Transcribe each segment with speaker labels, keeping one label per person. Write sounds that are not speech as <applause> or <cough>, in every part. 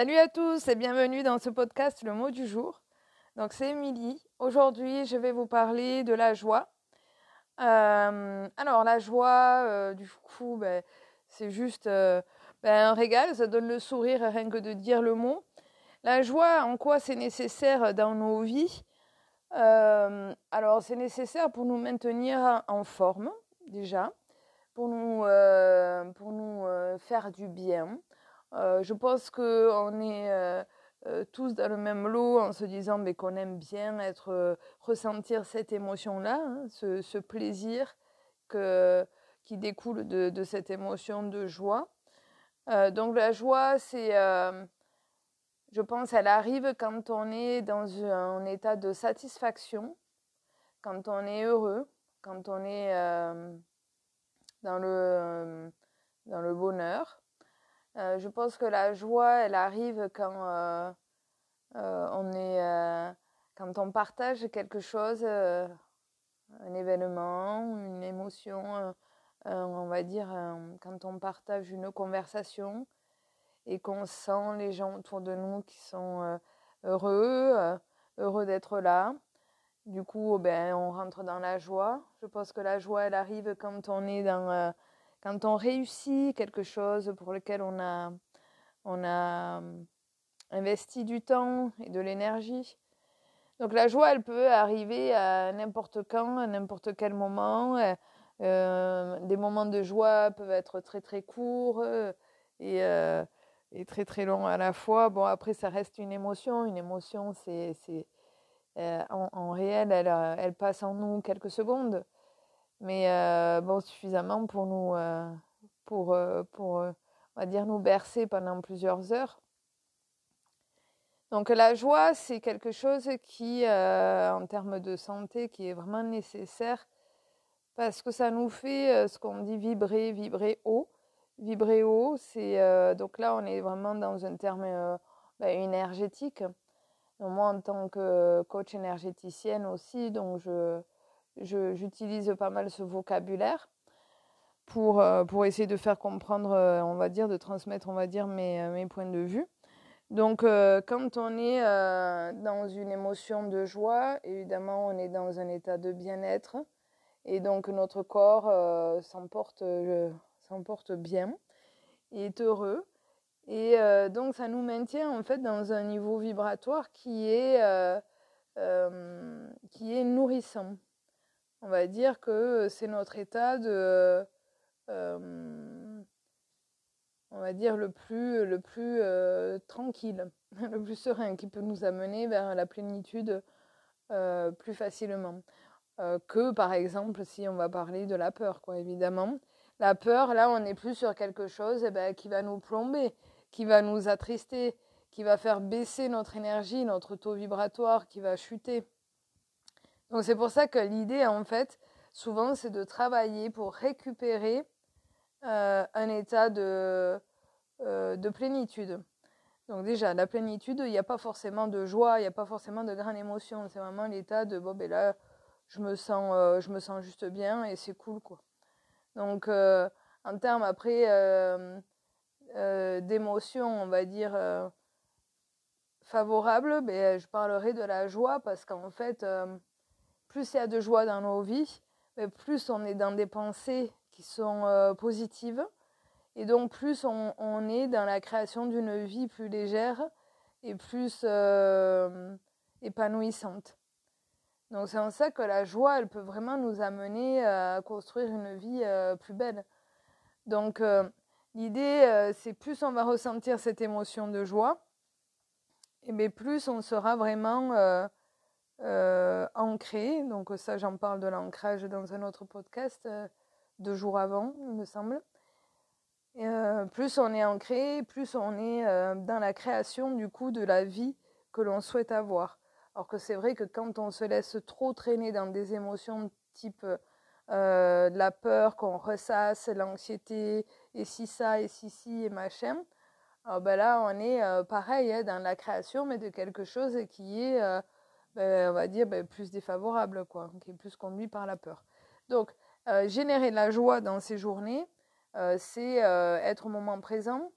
Speaker 1: Salut à tous et bienvenue dans ce podcast Le mot du jour. Donc c'est Émilie. Aujourd'hui, je vais vous parler de la joie. Euh, alors la joie, euh, du coup, ben, c'est juste euh, ben, un régal, ça donne le sourire rien que de dire le mot. La joie, en quoi c'est nécessaire dans nos vies? Alors c'est nécessaire pour nous maintenir en forme déjà, pour nous, pour nous faire du bien. Je pense qu'on est tous dans le même lot en se disant mais qu'on aime bien être ressentir cette émotion là hein, ce, plaisir que, qui découle de, cette émotion de joie. Donc la joie c'est je pense elle arrive quand on est dans un état de satisfaction quand on est heureux quand on est dans le dans le bonheur euh, je pense que la joie, elle arrive quand euh, euh, on est, quand on partage quelque chose, un événement, une émotion, on va dire, quand on partage une conversation et qu'on sent les gens autour de nous qui sont heureux, heureux d'être là. Du coup, ben, on rentre dans la joie. Je pense que la joie, elle arrive quand on est dans quand on réussit quelque chose pour lequel on a, on a hum, investi du temps et de l'énergie. Donc la joie, elle peut arriver à n'importe quand, à n'importe quel moment. Euh, euh, des moments de joie peuvent être très très courts euh, et, très très longs à la fois. Bon, après, ça reste une émotion. Une émotion, c'est, c'est en, en, réel, elle, elle passe en nous quelques secondes mais euh, bon, suffisamment pour nous, euh, pour, euh, pour on va dire, nous bercer pendant plusieurs heures. Donc la joie, c'est quelque chose qui, en termes de santé, qui est vraiment nécessaire parce que ça nous fait ce qu'on dit vibrer, vibrer haut. Vibrer haut, c'est donc là on est vraiment dans un terme bah, énergétique. moi, en tant que coach énergéticienne aussi, donc je, j'utilise pas mal ce vocabulaire pour, euh, pour essayer de faire comprendre, euh, on va dire, de transmettre, on va dire, mes, euh, mes points de vue. Donc, quand on est dans une émotion de joie, évidemment, on est dans un état de bien-être. Et donc, notre corps s'emporte, s'emporte bien et est heureux. Et donc, ça nous maintient, en fait, dans un niveau vibratoire qui est, qui est nourrissant on va dire que c'est notre état de on va dire le plus plus tranquille <laughs> le plus serein qui peut nous amener vers la plénitude plus facilement. Que par exemple si on va parler de la peur quoi évidemment. La peur là on est plus sur quelque chose eh ben, qui va nous plomber qui va nous attrister qui va faire baisser notre énergie notre taux vibratoire qui va chuter donc c'est pour ça que l'idée, en fait, souvent, c'est de travailler pour récupérer euh, un état de, euh, de plénitude. Donc déjà, la plénitude, il n'y a pas forcément de joie, il n'y a pas forcément de grande émotion. C'est vraiment l'état de, bon, ben là, je me sens, euh, je me sens juste bien et c'est cool, quoi. Donc, en termes après d'émotion, on va dire, favorable, ben, je parlerai de la joie parce qu'en fait, plus il y a de joie dans nos vies, plus on est dans des pensées qui sont euh, positives. Et donc plus on, est dans la création d'une vie plus légère et plus euh, épanouissante. Donc c'est en ça que la joie, elle peut vraiment nous amener à construire une vie euh, plus belle. Donc l'idée, c'est plus on va ressentir cette émotion de joie, et bien plus on sera vraiment euh, ancré. Donc ça, j'en parle de l'ancrage dans un autre podcast euh, deux jours avant, il me semble. Euh, plus on est ancré, plus on est dans la création du coup de la vie que l'on souhaite avoir. Alors que c'est vrai que quand on se laisse trop traîner dans des émotions type la peur qu'on ressasse, l'anxiété, et si ça, et si si, et machin, alors ben là on est pareil hein, dans la création, mais de quelque chose qui est ben, on va dire, ben, plus défavorable, quoi, qui est plus conduit par la peur. Donc, euh, générer de la joie dans ces journées, euh, c'est euh, être au moment présent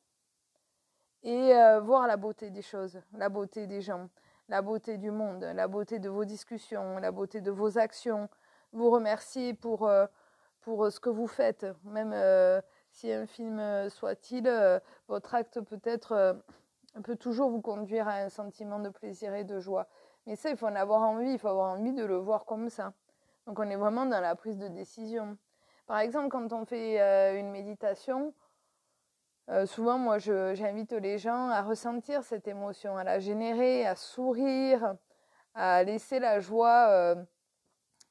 Speaker 1: et voir la beauté des choses, la beauté des gens, la beauté du monde, la beauté de vos discussions, la beauté de vos actions, vous remercier pour, pour ce que vous faites, même si un film soit-il, votre acte peut-être peut toujours vous conduire à un sentiment de plaisir et de joie. Mais ça, il faut en avoir envie, il faut avoir envie de le voir comme ça. Donc on est vraiment dans la prise de décision. Par exemple, quand on fait euh, une méditation, euh, souvent moi j'invite les gens à ressentir cette émotion, à la générer, à sourire, à laisser la joie euh,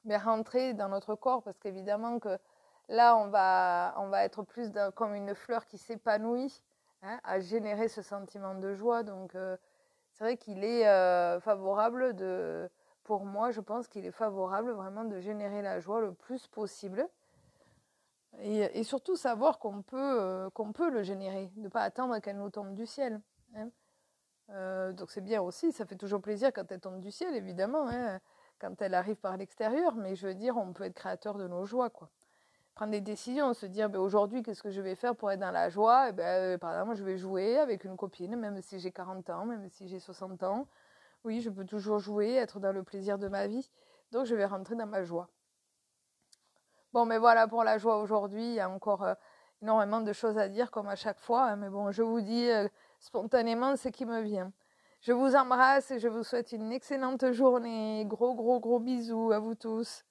Speaker 1: rentrer dans notre corps, parce qu'évidemment que là on va, on va être plus comme une fleur qui s'épanouit, hein, à générer ce sentiment de joie. Donc c'est vrai qu'il est favorable de pour moi, je pense qu'il est favorable vraiment de générer la joie le plus possible. Et, surtout savoir qu'on peut, euh, qu'on peut le générer, ne pas attendre qu'elle nous tombe du ciel. Hein. Euh, donc c'est bien aussi, ça fait toujours plaisir quand elle tombe du ciel, évidemment, hein, quand elle arrive par l'extérieur, mais je veux dire, on peut être créateur de nos joies. quoi. Prendre des décisions, se dire ben, aujourd'hui, qu'est-ce que je vais faire pour être dans la joie? Et eh ben, euh, Par exemple, je vais jouer avec une copine, même si j'ai 40 ans, même si j'ai 60 ans. Oui, je peux toujours jouer, être dans le plaisir de ma vie. Donc je vais rentrer dans ma joie. Bon, mais voilà pour la joie aujourd'hui. Il y a encore euh, énormément de choses à dire, comme à chaque fois. Hein, mais bon, je vous dis euh, spontanément ce qui me vient. Je vous embrasse et je vous souhaite une excellente journée. Gros, gros, gros bisous à vous tous.